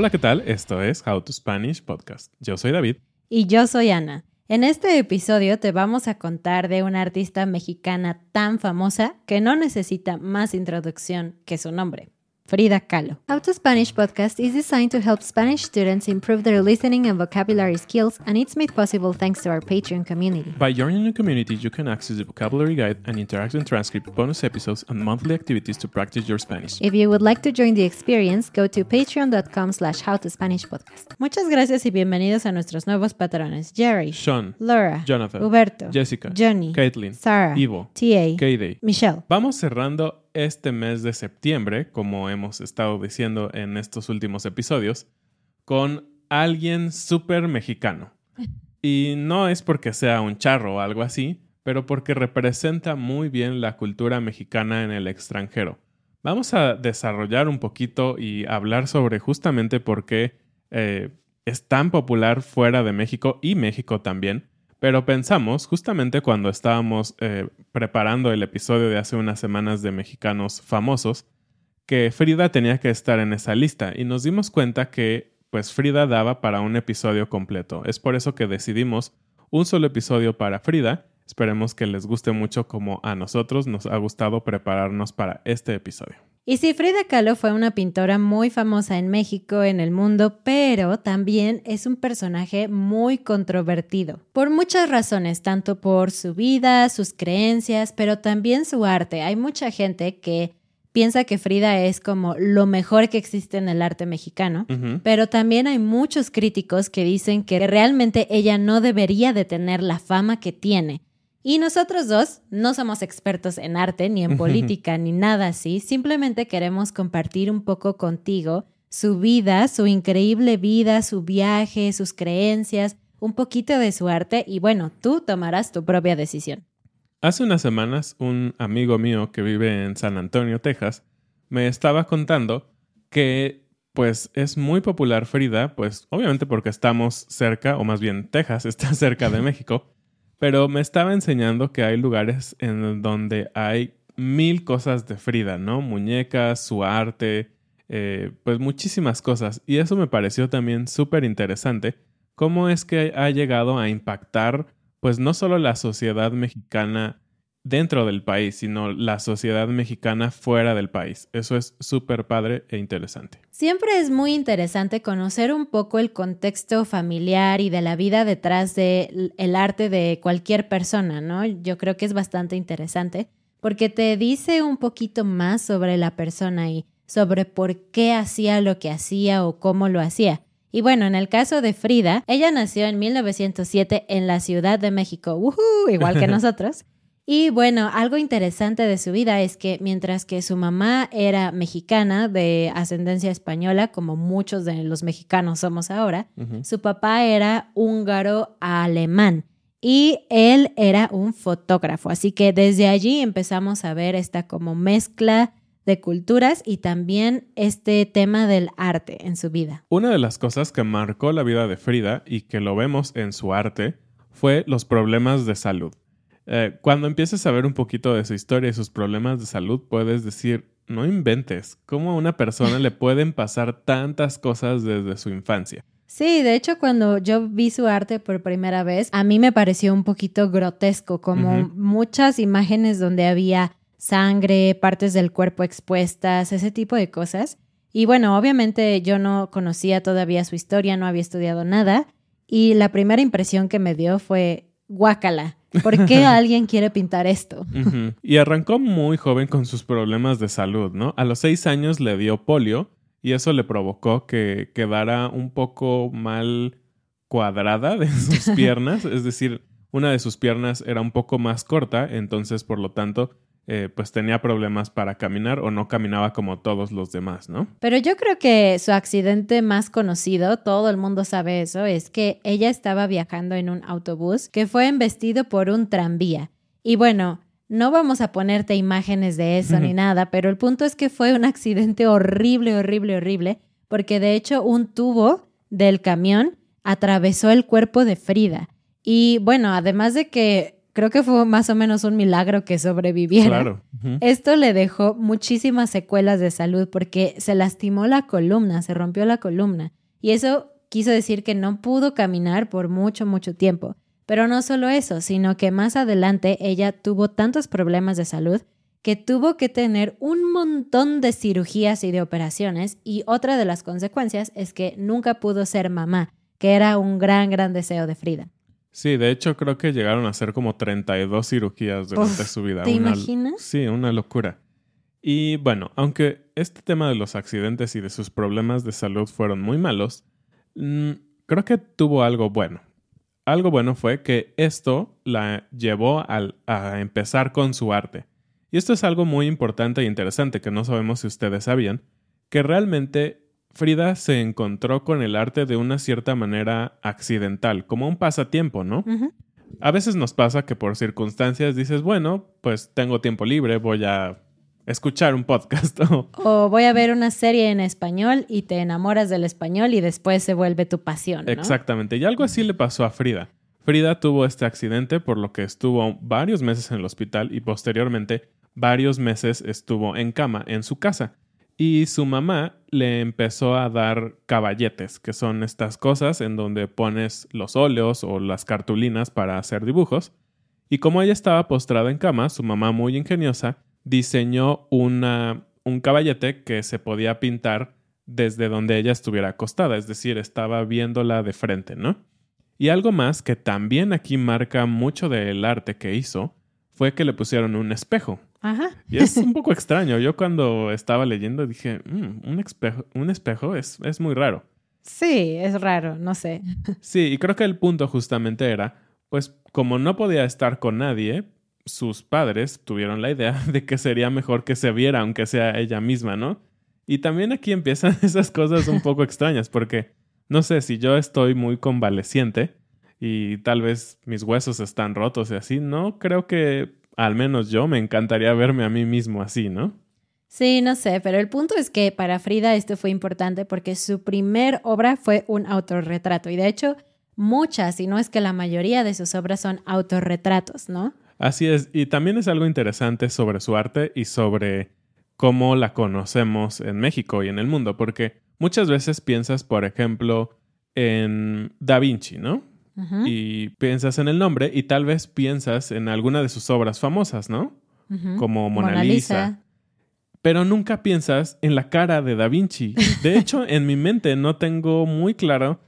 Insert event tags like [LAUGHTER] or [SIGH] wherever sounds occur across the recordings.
Hola, ¿qué tal? Esto es How to Spanish Podcast. Yo soy David. Y yo soy Ana. En este episodio te vamos a contar de una artista mexicana tan famosa que no necesita más introducción que su nombre. Frida Kahlo. How to Spanish podcast is designed to help Spanish students improve their listening and vocabulary skills, and it's made possible thanks to our Patreon community. By joining the community, you can access the vocabulary guide and interactive transcript, bonus episodes, and monthly activities to practice your Spanish. If you would like to join the experience, go to patreon.com slash howtospanishpodcast. Muchas gracias y bienvenidos a nuestros nuevos patrones. Jerry, Sean, Laura, Jonathan, Huberto, Jessica, Johnny, Caitlin, Sarah, Ivo, TA, Kayday. Michelle. Vamos cerrando este mes de septiembre, como hemos estado diciendo en estos últimos episodios, con alguien súper mexicano. [LAUGHS] Y no es porque sea un charro o algo así, pero porque representa muy bien la cultura mexicana en el extranjero. Vamos a desarrollar un poquito y hablar sobre justamente por qué eh, es tan popular fuera de México y México también pero pensamos, justamente cuando estábamos eh, preparando el episodio de hace unas semanas de mexicanos famosos, que Frida tenía que estar en esa lista y nos dimos cuenta que pues Frida daba para un episodio completo. Es por eso que decidimos un solo episodio para Frida. Esperemos que les guste mucho como a nosotros nos ha gustado prepararnos para este episodio. Y sí, Frida Kahlo fue una pintora muy famosa en México, en el mundo, pero también es un personaje muy controvertido. Por muchas razones, tanto por su vida, sus creencias, pero también su arte. Hay mucha gente que piensa que Frida es como lo mejor que existe en el arte mexicano, pero también hay muchos críticos que dicen que realmente ella no debería de tener la fama que tiene y nosotros dos no somos expertos en arte, ni en política, ni nada así. Simplemente queremos compartir un poco contigo su vida, su increíble vida, su viaje, sus creencias, un poquito de su arte y bueno, tú tomarás tu propia decisión. Hace unas semanas un amigo mío que vive en San Antonio, Texas, me estaba contando que pues es muy popular Frida, pues obviamente porque estamos cerca, o más bien Texas está cerca de [LAUGHS] México, pero me estaba enseñando que hay lugares en donde hay mil cosas de Frida, ¿no? Muñecas, su arte, eh, pues muchísimas cosas. Y eso me pareció también súper interesante. ¿Cómo es que ha llegado a impactar, pues no solo la sociedad mexicana dentro del país, sino la sociedad mexicana fuera del país. Eso es súper padre e interesante. Siempre es muy interesante conocer un poco el contexto familiar y de la vida detrás del el arte de cualquier persona, ¿no? Yo creo que es bastante interesante porque te dice un poquito más sobre la persona y sobre por qué hacía lo que hacía o cómo lo hacía. Y bueno, en el caso de Frida, ella nació en 1907 en la Ciudad de México, igual que [LAUGHS] nosotros. Y bueno, algo interesante de su vida es que mientras que su mamá era mexicana de ascendencia española, como muchos de los mexicanos somos ahora, su papá era húngaro alemán y él era un fotógrafo. Así que desde allí empezamos a ver esta como mezcla de culturas y también este tema del arte en su vida. Una de las cosas que marcó la vida de Frida y que lo vemos en su arte fue los problemas de salud. Eh, cuando empieces a ver un poquito de su historia y sus problemas de salud, puedes decir, no inventes, ¿cómo a una persona le pueden pasar tantas cosas desde su infancia? Sí, de hecho cuando yo vi su arte por primera vez, a mí me pareció un poquito grotesco, como muchas imágenes donde había sangre, partes del cuerpo expuestas, ese tipo de cosas. Y bueno, obviamente yo no conocía todavía su historia, no había estudiado nada, y la primera impresión que me dio fue guácala. ¿Por qué [LAUGHS] alguien quiere pintar esto? Y arrancó muy joven con sus problemas de salud, ¿no? A los seis años le dio polio y eso le provocó que quedara un poco mal cuadrada de sus [LAUGHS] piernas, es decir, una de sus piernas era un poco más corta, entonces por lo tanto eh, pues tenía problemas para caminar o no caminaba como todos los demás, ¿no? Pero yo creo que su accidente más conocido, todo el mundo sabe eso, es que ella estaba viajando en un autobús que fue embestido por un tranvía. Y bueno, no vamos a ponerte imágenes de eso ni nada, pero el punto es que fue un accidente horrible, horrible, horrible, porque de hecho un tubo del camión atravesó el cuerpo de Frida. Y bueno, además de que creo que fue más o menos un milagro que sobreviviera. Esto le dejó muchísimas secuelas de salud porque se lastimó la columna, se rompió la columna. Y eso quiso decir que no pudo caminar por mucho, mucho tiempo. Pero no solo eso, sino que más adelante ella tuvo tantos problemas de salud que tuvo que tener un montón de cirugías y de operaciones y otra de las consecuencias es que nunca pudo ser mamá, que era un gran, gran deseo de Frida. Sí, de hecho creo que llegaron a ser como 32 cirugías durante su vida. ¿Te imaginas? Sí, una locura. Y bueno, aunque este tema de los accidentes y de sus problemas de salud fueron muy malos, mm, creo que tuvo algo bueno. Algo bueno fue que esto la llevó a empezar con su arte. Y esto es algo muy importante e interesante que no sabemos si ustedes sabían, que realmente Frida se encontró con el arte de una cierta manera accidental, como un pasatiempo, ¿no? A veces nos pasa que por circunstancias dices, bueno, pues tengo tiempo libre, voy a escuchar un podcast. [LAUGHS] o voy a ver una serie en español y te enamoras del español y después se vuelve tu pasión. ¿no? Exactamente. Y algo así le pasó a Frida. Frida tuvo este accidente por lo que estuvo varios meses en el hospital y posteriormente varios meses estuvo en cama en su casa. Y su mamá le empezó a dar caballetes, que son estas cosas en donde pones los óleos o las cartulinas para hacer dibujos. Y como ella estaba postrada en cama, su mamá muy ingeniosa diseñó una, un caballete que se podía pintar desde donde ella estuviera acostada, es decir, estaba viéndola de frente, ¿no? Y algo más que también aquí marca mucho del arte que hizo fue que le pusieron un espejo. Ajá. Y es un poco extraño. Yo cuando estaba leyendo dije, mm, un espejo, un espejo es, es muy raro. Sí, es raro, no sé. Sí, y creo que el punto justamente era, pues como no podía estar con nadie, sus padres tuvieron la idea [LAUGHS] de que sería mejor que se viera, aunque sea ella misma, ¿no? Y también aquí empiezan [LAUGHS] esas cosas un poco extrañas, porque no sé si yo estoy muy convaleciente y tal vez mis huesos están rotos y así, no creo que al menos yo me encantaría verme a mí mismo así, ¿no? Sí, no sé, pero el punto es que para Frida esto fue importante porque su primer obra fue un autorretrato y de hecho muchas, si no es que la mayoría de sus obras son autorretratos, ¿no? Así es, y también es algo interesante sobre su arte y sobre cómo la conocemos en México y en el mundo, porque muchas veces piensas, por ejemplo, en Da Vinci, ¿no? Y piensas en el nombre y tal vez piensas en alguna de sus obras famosas, ¿no? Como Mona, Lisa. Pero nunca piensas en la cara de Da Vinci. De hecho, [LAUGHS] en mi mente no tengo muy claro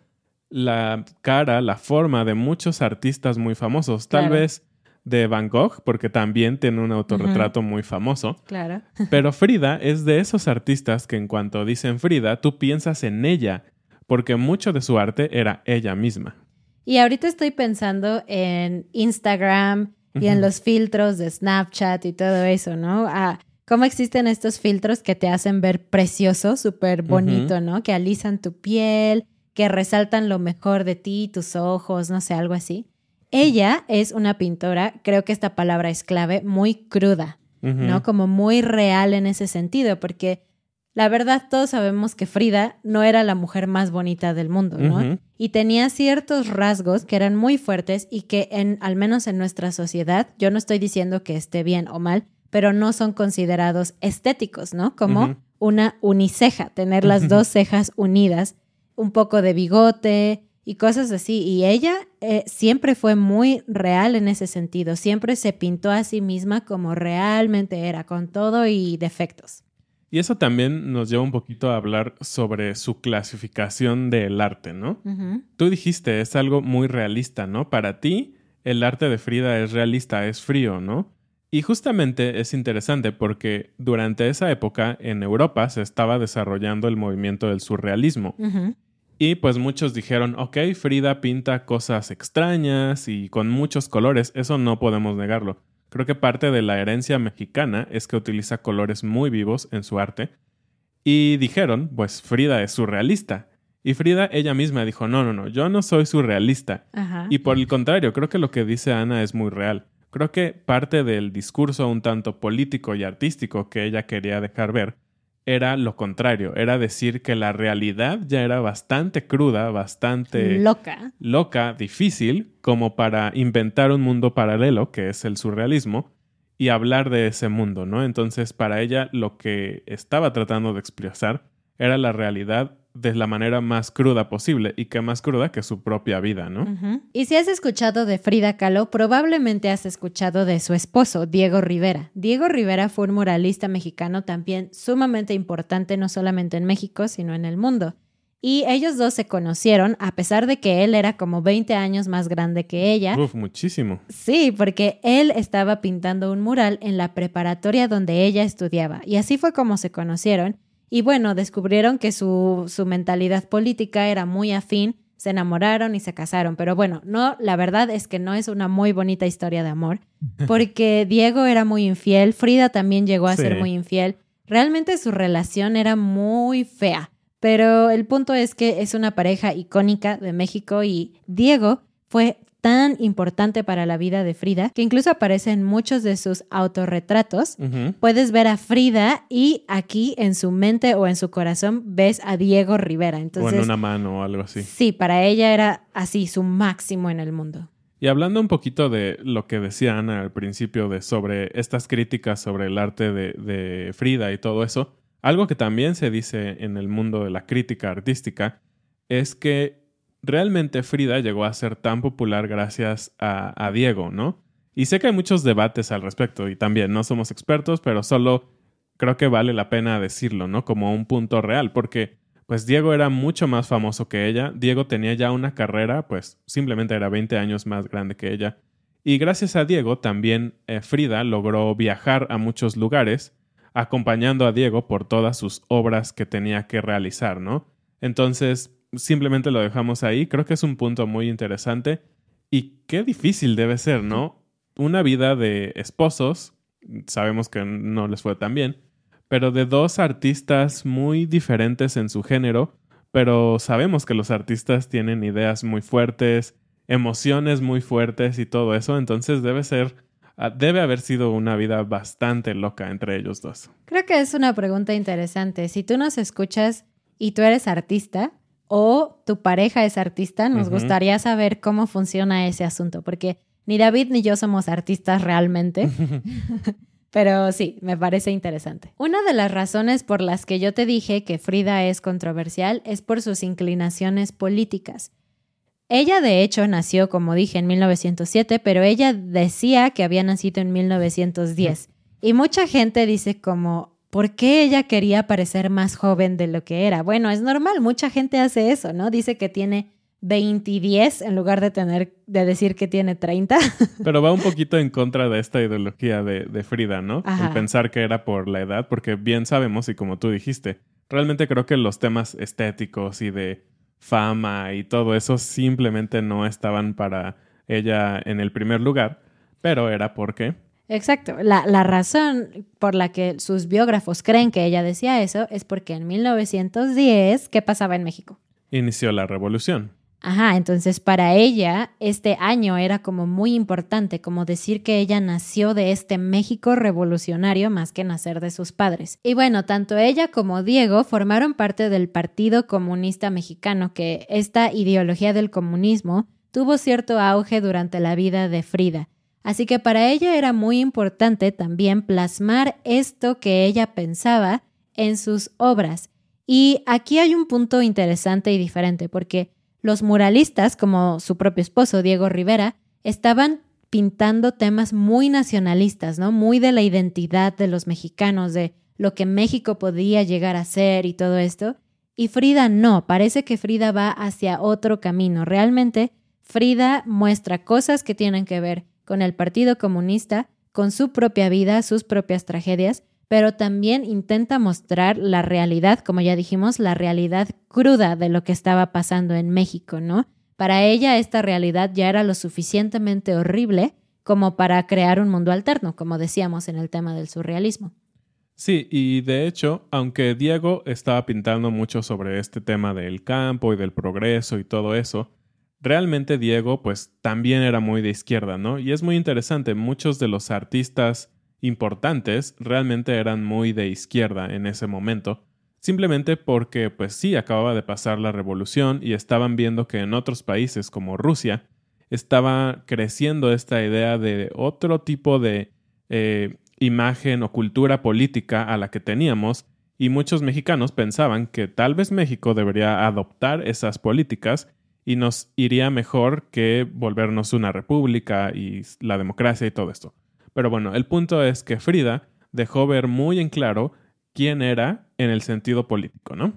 la cara, la forma de muchos artistas muy famosos. Tal vez de Van Gogh, porque también tiene un autorretrato muy famoso. Claro. Pero [LAUGHS] Frida es de esos artistas que en cuanto dicen Frida, tú piensas en ella porque mucho de su arte era ella misma. Y ahorita estoy pensando en Instagram y en los filtros de Snapchat y todo eso, ¿no? Ah, cómo existen estos filtros que te hacen ver precioso, súper bonito, ¿no? Que alisan tu piel, que resaltan lo mejor de ti, tus ojos, no sé, algo así. Ella es una pintora, creo que esta palabra es clave, muy cruda, ¿no? Como muy real en ese sentido, porque la verdad todos sabemos que Frida no era la mujer más bonita del mundo, ¿no? Y tenía ciertos rasgos que eran muy fuertes y que en al menos en nuestra sociedad, yo no estoy diciendo que esté bien o mal, pero no son considerados estéticos, ¿no? Como una uniceja, tener las dos cejas unidas, un poco de bigote, y cosas así. Y ella eh, siempre fue muy real en ese sentido, siempre se pintó a sí misma como realmente era, con todo y defectos. Y eso también nos lleva un poquito a hablar sobre su clasificación del arte, ¿no? Tú dijiste, es algo muy realista, ¿no? Para ti, el arte de Frida es realista, es frío, ¿no? Y justamente es interesante porque durante esa época en Europa se estaba desarrollando el movimiento del surrealismo. Y pues muchos dijeron, ok, Frida pinta cosas extrañas y con muchos colores, eso no podemos negarlo. Creo que parte de la herencia mexicana es que utiliza colores muy vivos en su arte. Y dijeron, pues Frida es surrealista. Y Frida ella misma dijo, no, no, no, yo no soy surrealista. Y por el contrario, creo que lo que dice Ana es muy real. Creo que parte del discurso un tanto político y artístico que ella quería dejar ver era lo contrario, era decir que la realidad ya era bastante cruda, bastante loca, loca, difícil, como para inventar un mundo paralelo, que es el surrealismo, y hablar de ese mundo, ¿no? Entonces, para ella lo que estaba tratando de expresar era la realidad de la manera más cruda posible y que más cruda que su propia vida, ¿no? Y si has escuchado de Frida Kahlo, probablemente has escuchado de su esposo, Diego Rivera. Diego Rivera fue un muralista mexicano también sumamente importante no solamente en México, sino en el mundo. Y ellos dos se conocieron a pesar de que él era como 20 años más grande que ella. Uf, muchísimo. Sí, porque él estaba pintando un mural en la preparatoria donde ella estudiaba. Y así fue como se conocieron. Y bueno, descubrieron que su, su mentalidad política era muy afín, se enamoraron y se casaron. Pero bueno, no, la verdad es que no es una muy bonita historia de amor, [LAUGHS] porque Diego era muy infiel, Frida también llegó a ser muy infiel. Realmente su relación era muy fea. Pero el punto es que es una pareja icónica de México y Diego fue tan importante para la vida de Frida, que incluso aparece en muchos de sus autorretratos. Puedes ver a Frida y aquí en su mente o en su corazón ves a Diego Rivera. Entonces, o en una mano o algo así. Sí, para ella era así su máximo en el mundo. Y hablando un poquito de lo que decía Ana al principio de sobre estas críticas sobre el arte de, de Frida y todo eso, algo que también se dice en el mundo de la crítica artística es que realmente Frida llegó a ser tan popular gracias a, Diego, ¿no? Y sé que hay muchos debates al respecto y también no somos expertos, pero solo creo que vale la pena decirlo, ¿no? Como un punto real, porque pues Diego era mucho más famoso que ella, Diego tenía ya una carrera, pues simplemente era 20 años más grande que ella. Y gracias a Diego también eh, Frida logró viajar a muchos lugares, acompañando a Diego por todas sus obras que tenía que realizar, ¿no? Entonces, simplemente lo dejamos ahí. Creo que es un punto muy interesante. Y qué difícil debe ser, ¿no? Una vida de esposos, sabemos que no les fue tan bien, pero de dos artistas muy diferentes en su género, pero sabemos que los artistas tienen ideas muy fuertes, emociones muy fuertes y todo eso, entonces debe ser, ah, debe haber sido una vida bastante loca entre ellos dos. Creo que es una pregunta interesante. Si tú nos escuchas y tú eres artista, o tu pareja es artista, nos gustaría saber cómo funciona ese asunto, porque ni David ni yo somos artistas realmente. [LAUGHS] Pero sí, me parece interesante. Una de las razones por las que yo te dije que Frida es controversial es por sus inclinaciones políticas. Ella de hecho nació, como dije, en 1907, pero ella decía que había nacido en 1910. Y mucha gente dice como, ¿por qué ella quería parecer más joven de lo que era? Bueno, es normal, mucha gente hace eso, ¿no? Dice que tiene 20 y 10 en lugar de tener de decir que tiene 30. [LAUGHS] Pero va un poquito en contra de esta ideología de, Frida, ¿no? El pensar que era por la edad, porque bien sabemos, y como tú dijiste, realmente creo que los temas estéticos y de fama y todo eso simplemente no estaban para ella en el primer lugar, pero era porque... Exacto. La, la, razón por la que sus biógrafos creen que ella decía eso es porque en 1910, ¿qué pasaba en México? Inició la revolución. Ajá, entonces para ella este año era como muy importante, como decir que ella nació de este México revolucionario más que nacer de sus padres. Y bueno, tanto ella como Diego formaron parte del Partido Comunista Mexicano, que esta ideología del comunismo tuvo cierto auge durante la vida de Frida. Así que para ella era muy importante también plasmar esto que ella pensaba en sus obras. Y aquí hay un punto interesante y diferente, porque los muralistas, como su propio esposo Diego Rivera, estaban pintando temas muy nacionalistas, ¿no? Muy de la identidad de los mexicanos, de lo que México podía llegar a ser y todo esto. Y Frida no, parece que Frida va hacia otro camino. Realmente, Frida muestra cosas que tienen que ver con el Partido Comunista, con su propia vida, sus propias tragedias, pero también intenta mostrar la realidad, como ya dijimos, la realidad cruda de lo que estaba pasando en México, ¿no? Para ella esta realidad ya era lo suficientemente horrible como para crear un mundo alterno, como decíamos en el tema del surrealismo. Sí, y de hecho, aunque Diego estaba pintando mucho sobre este tema del campo y del progreso y todo eso, realmente Diego pues también era muy de izquierda, ¿no? Y es muy interesante, muchos de los artistas importantes realmente eran muy de izquierda en ese momento, simplemente porque pues sí acababa de pasar la revolución y estaban viendo que en otros países como Rusia estaba creciendo esta idea de otro tipo de eh, imagen o cultura política a la que teníamos y muchos mexicanos pensaban que tal vez México debería adoptar esas políticas y nos iría mejor que volvernos una república y la democracia y todo esto. Pero bueno, el punto es que Frida dejó ver muy en claro quién era en el sentido político, ¿no?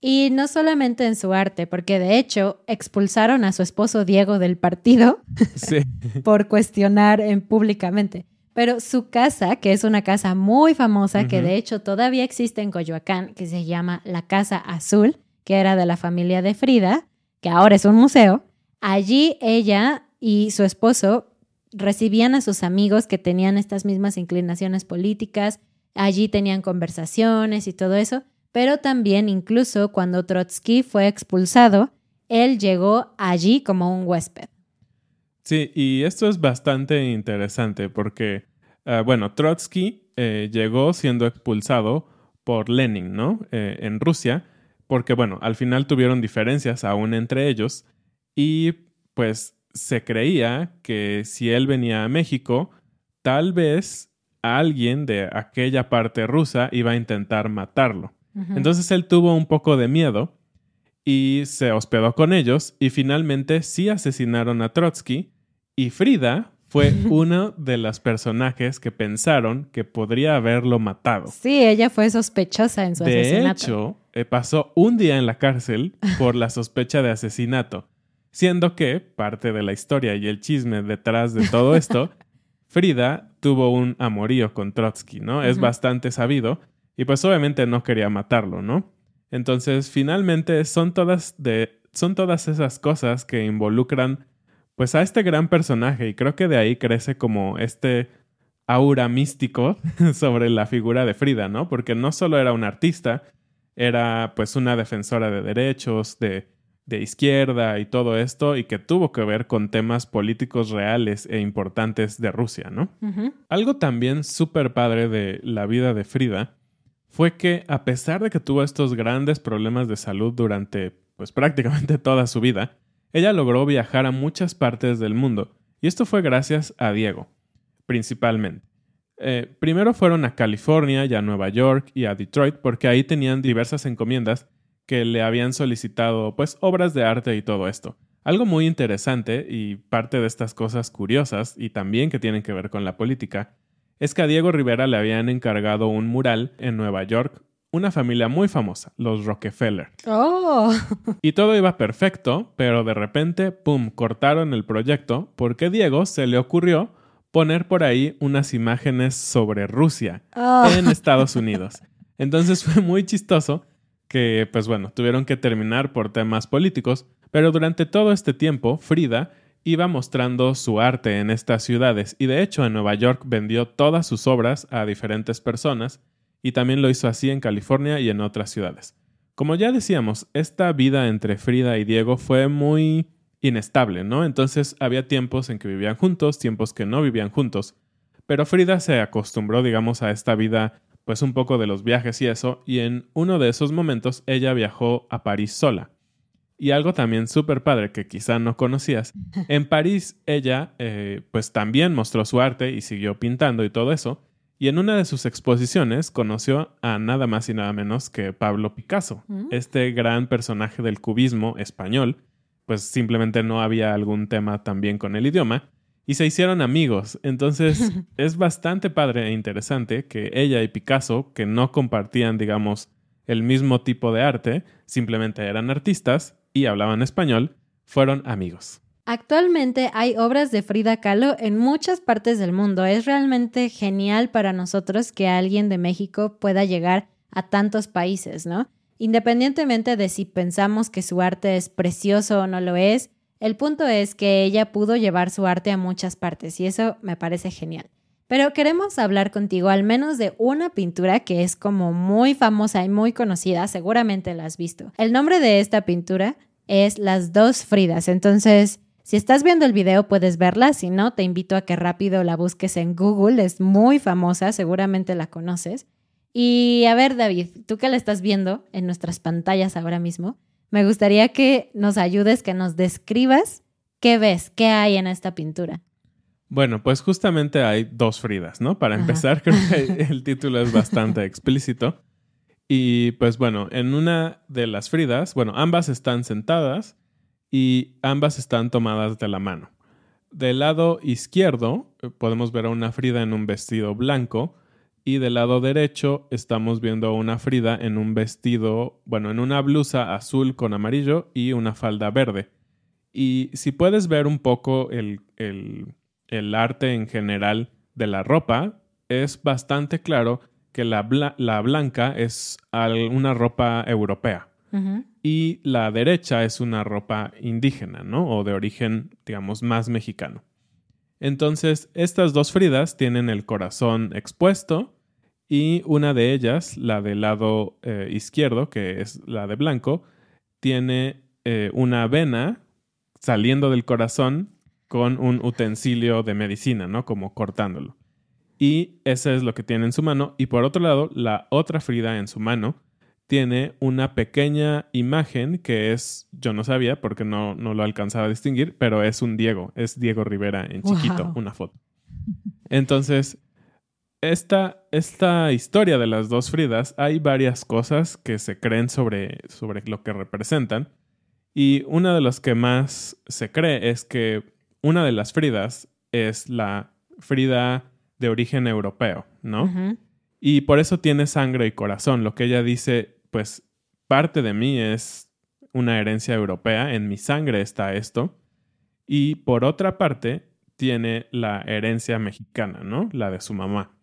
Y no solamente en su arte, porque de hecho expulsaron a su esposo Diego del partido [LAUGHS] [LAUGHS] por cuestionar en, públicamente. Pero su casa, que es una casa muy famosa, que de hecho todavía existe en Coyoacán, que se llama la Casa Azul, que era de la familia de Frida, que ahora es un museo, allí ella y su esposo recibían a sus amigos que tenían estas mismas inclinaciones políticas, allí tenían conversaciones y todo eso, pero también incluso cuando Trotsky fue expulsado, él llegó allí como un huésped. Sí, y esto es bastante interesante porque, ah, bueno, Trotsky eh, llegó siendo expulsado por Lenin, ¿no? Eh, en Rusia, porque, bueno, al final tuvieron diferencias aún entre ellos y pues se creía que si él venía a México, tal vez alguien de aquella parte rusa iba a intentar matarlo. Entonces él tuvo un poco de miedo y se hospedó con ellos y finalmente sí asesinaron a Trotsky y Frida fue [LAUGHS] uno de los personajes que pensaron que podría haberlo matado. Sí, ella fue sospechosa en su asesinato. De hecho, eh, pasó un día en la cárcel [LAUGHS] por la sospecha de asesinato. Siendo que, parte de la historia y el chisme detrás de todo esto, [LAUGHS] Frida tuvo un amorío con Trotsky, ¿no? Es bastante sabido y pues obviamente no quería matarlo, ¿no? Entonces, finalmente son todas de son todas esas cosas que involucran pues a este gran personaje y creo que de ahí crece como este aura místico [LAUGHS] sobre la figura de Frida, ¿no? Porque no solo era una artista, era pues una defensora de derechos, de de izquierda y todo esto y que tuvo que ver con temas políticos reales e importantes de Rusia, ¿no? Algo también súper padre de la vida de Frida fue que a pesar de que tuvo estos grandes problemas de salud durante pues prácticamente toda su vida, ella logró viajar a muchas partes del mundo y esto fue gracias a Diego, principalmente. Eh, primero fueron a California y a Nueva York y a Detroit porque ahí tenían diversas encomiendas que le habían solicitado pues obras de arte y todo esto. Algo muy interesante y parte de estas cosas curiosas y también que tienen que ver con la política es que a Diego Rivera le habían encargado un mural en Nueva York una familia muy famosa, los Rockefeller. Oh. Y todo iba perfecto, pero de repente, ¡pum!, cortaron el proyecto porque Diego se le ocurrió poner por ahí unas imágenes sobre Rusia oh. en Estados Unidos. Entonces [LAUGHS] fue muy chistoso que pues bueno, tuvieron que terminar por temas políticos, pero durante todo este tiempo Frida iba mostrando su arte en estas ciudades y de hecho en Nueva York vendió todas sus obras a diferentes personas y también lo hizo así en California y en otras ciudades. Como ya decíamos, esta vida entre Frida y Diego fue muy inestable, ¿no? Entonces había tiempos en que vivían juntos, tiempos que no vivían juntos, pero Frida se acostumbró, digamos, a esta vida, pues un poco de los viajes y eso, y en uno de esos momentos ella viajó a París sola. Y algo también súper padre que quizá no conocías, [LAUGHS] en París ella eh, pues también mostró su arte y siguió pintando y todo eso, y en una de sus exposiciones conoció a nada más y nada menos que Pablo Picasso, mm. este gran personaje del cubismo español, pues simplemente no había algún tema también con el idioma, y se hicieron amigos. Entonces [LAUGHS] es bastante padre e interesante que ella y Picasso, que no compartían, digamos, el mismo tipo de arte, simplemente eran artistas, y hablaban español, fueron amigos. Actualmente hay obras de Frida Kahlo en muchas partes del mundo. Es realmente genial para nosotros que alguien de México pueda llegar a tantos países, ¿no? Independientemente de si pensamos que su arte es precioso o no lo es, el punto es que ella pudo llevar su arte a muchas partes y eso me parece genial. Pero queremos hablar contigo al menos de una pintura que es como muy famosa y muy conocida, seguramente la has visto. El nombre de esta pintura es Las dos Fridas, entonces si estás viendo el video puedes verla, si no te invito a que rápido la busques en Google, es muy famosa, seguramente la conoces. Y a ver David, tú que la estás viendo en nuestras pantallas ahora mismo, me gustaría que nos ayudes, que nos describas qué ves, qué hay en esta pintura. Bueno, pues justamente hay dos Fridas, ¿no? Para empezar, creo que [LAUGHS] el título es bastante explícito. Y pues bueno, en una de las Fridas, bueno, ambas están sentadas y ambas están tomadas de la mano. Del lado izquierdo eh, podemos ver a una Frida en un vestido blanco y del lado derecho estamos viendo a una Frida en un vestido, bueno, en una blusa azul con amarillo y una falda verde. Y si puedes ver un poco el, el, arte en general de la ropa, es bastante claro que la, la blanca es una ropa europea. Y la derecha es una ropa indígena, ¿no? O de origen, digamos, más mexicano. Entonces, estas dos Fridas tienen el corazón expuesto y una de ellas, la del lado eh, izquierdo, que es la de blanco, tiene eh, una vena saliendo del corazón con un utensilio de medicina, ¿no? Como cortándolo. Y ese es lo que tiene en su mano. Y por otro lado, la otra Frida en su mano tiene una pequeña imagen que es, yo no sabía porque no, no lo alcanzaba a distinguir, pero es un Diego, es Diego Rivera en chiquito, una foto. Entonces, esta, esta historia de las dos Fridas, hay varias cosas que se creen sobre, sobre lo que representan. Y una de las que más se cree es que una de las Fridas es la Frida de origen europeo, ¿no? Y por eso tiene sangre y corazón. Lo que ella dice, pues parte de mí es una herencia europea, en mi sangre está esto. Y por otra parte, tiene la herencia mexicana, ¿no? La de su mamá.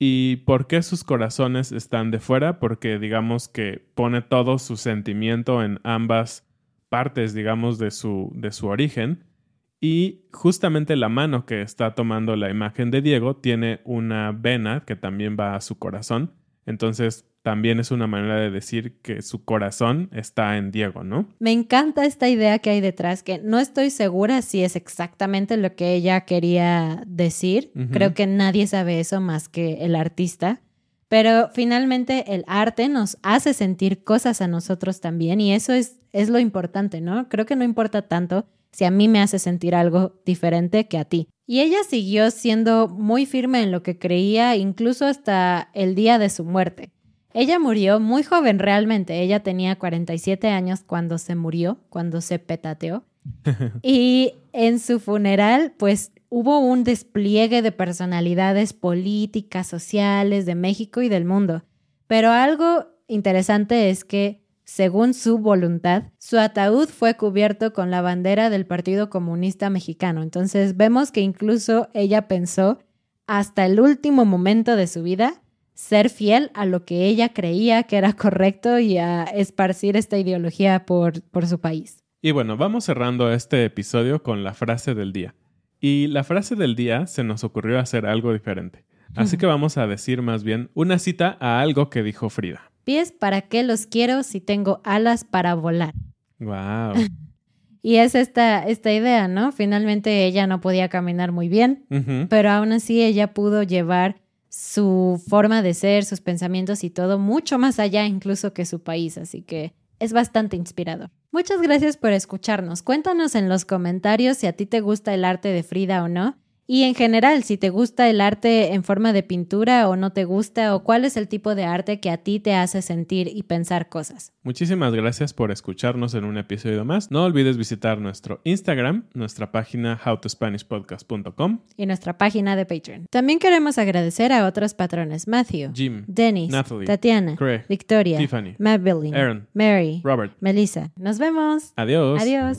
¿Y por qué sus corazones están de fuera? Porque digamos que pone todo su sentimiento en ambas partes, digamos, de su, de su origen. Y justamente la mano que está tomando la imagen de Diego tiene una vena que también va a su corazón. Entonces también es una manera de decir que su corazón está en Diego, ¿no? Me encanta esta idea que hay detrás, que no estoy segura si es exactamente lo que ella quería decir. Creo que nadie sabe eso más que el artista. Pero finalmente el arte nos hace sentir cosas a nosotros también y eso es, es lo importante, ¿no? Creo que no importa tanto si a mí me hace sentir algo diferente que a ti. Y ella siguió siendo muy firme en lo que creía incluso hasta el día de su muerte. Ella murió muy joven realmente, ella tenía 47 años cuando se murió, cuando se petateó. [LAUGHS] y en su funeral, pues hubo un despliegue de personalidades políticas, sociales de México y del mundo. Pero algo interesante es que según su voluntad, su ataúd fue cubierto con la bandera del Partido Comunista Mexicano. Entonces vemos que incluso ella pensó hasta el último momento de su vida ser fiel a lo que ella creía que era correcto y a esparcir esta ideología por, por su país. Y bueno, vamos cerrando este episodio con la frase del día. Y la frase del día se nos ocurrió hacer algo diferente. Así que vamos a decir más bien una cita a algo que dijo Frida. Pies, ¿para qué los quiero si tengo alas para volar? Wow. [LAUGHS] y es esta, esta idea, ¿no? Finalmente ella no podía caminar muy bien, pero aún así ella pudo llevar su forma de ser, sus pensamientos y todo mucho más allá incluso que su país. Así que es bastante inspirador. Muchas gracias por escucharnos. Cuéntanos en los comentarios si a ti te gusta el arte de Frida o no. Y en general, si te gusta el arte en forma de pintura o no te gusta, o cuál es el tipo de arte que a ti te hace sentir y pensar cosas. Muchísimas gracias por escucharnos en un episodio más. No olvides visitar nuestro Instagram, nuestra página howtospanishpodcast.com y nuestra página de Patreon. También queremos agradecer a otros patrones: Matthew, Jim, Dennis, Natalie, Tatiana, Craig, Victoria, Tiffany, Matt Billing, Aaron, Mary, Robert, Melissa. Nos vemos. Adiós. Adiós.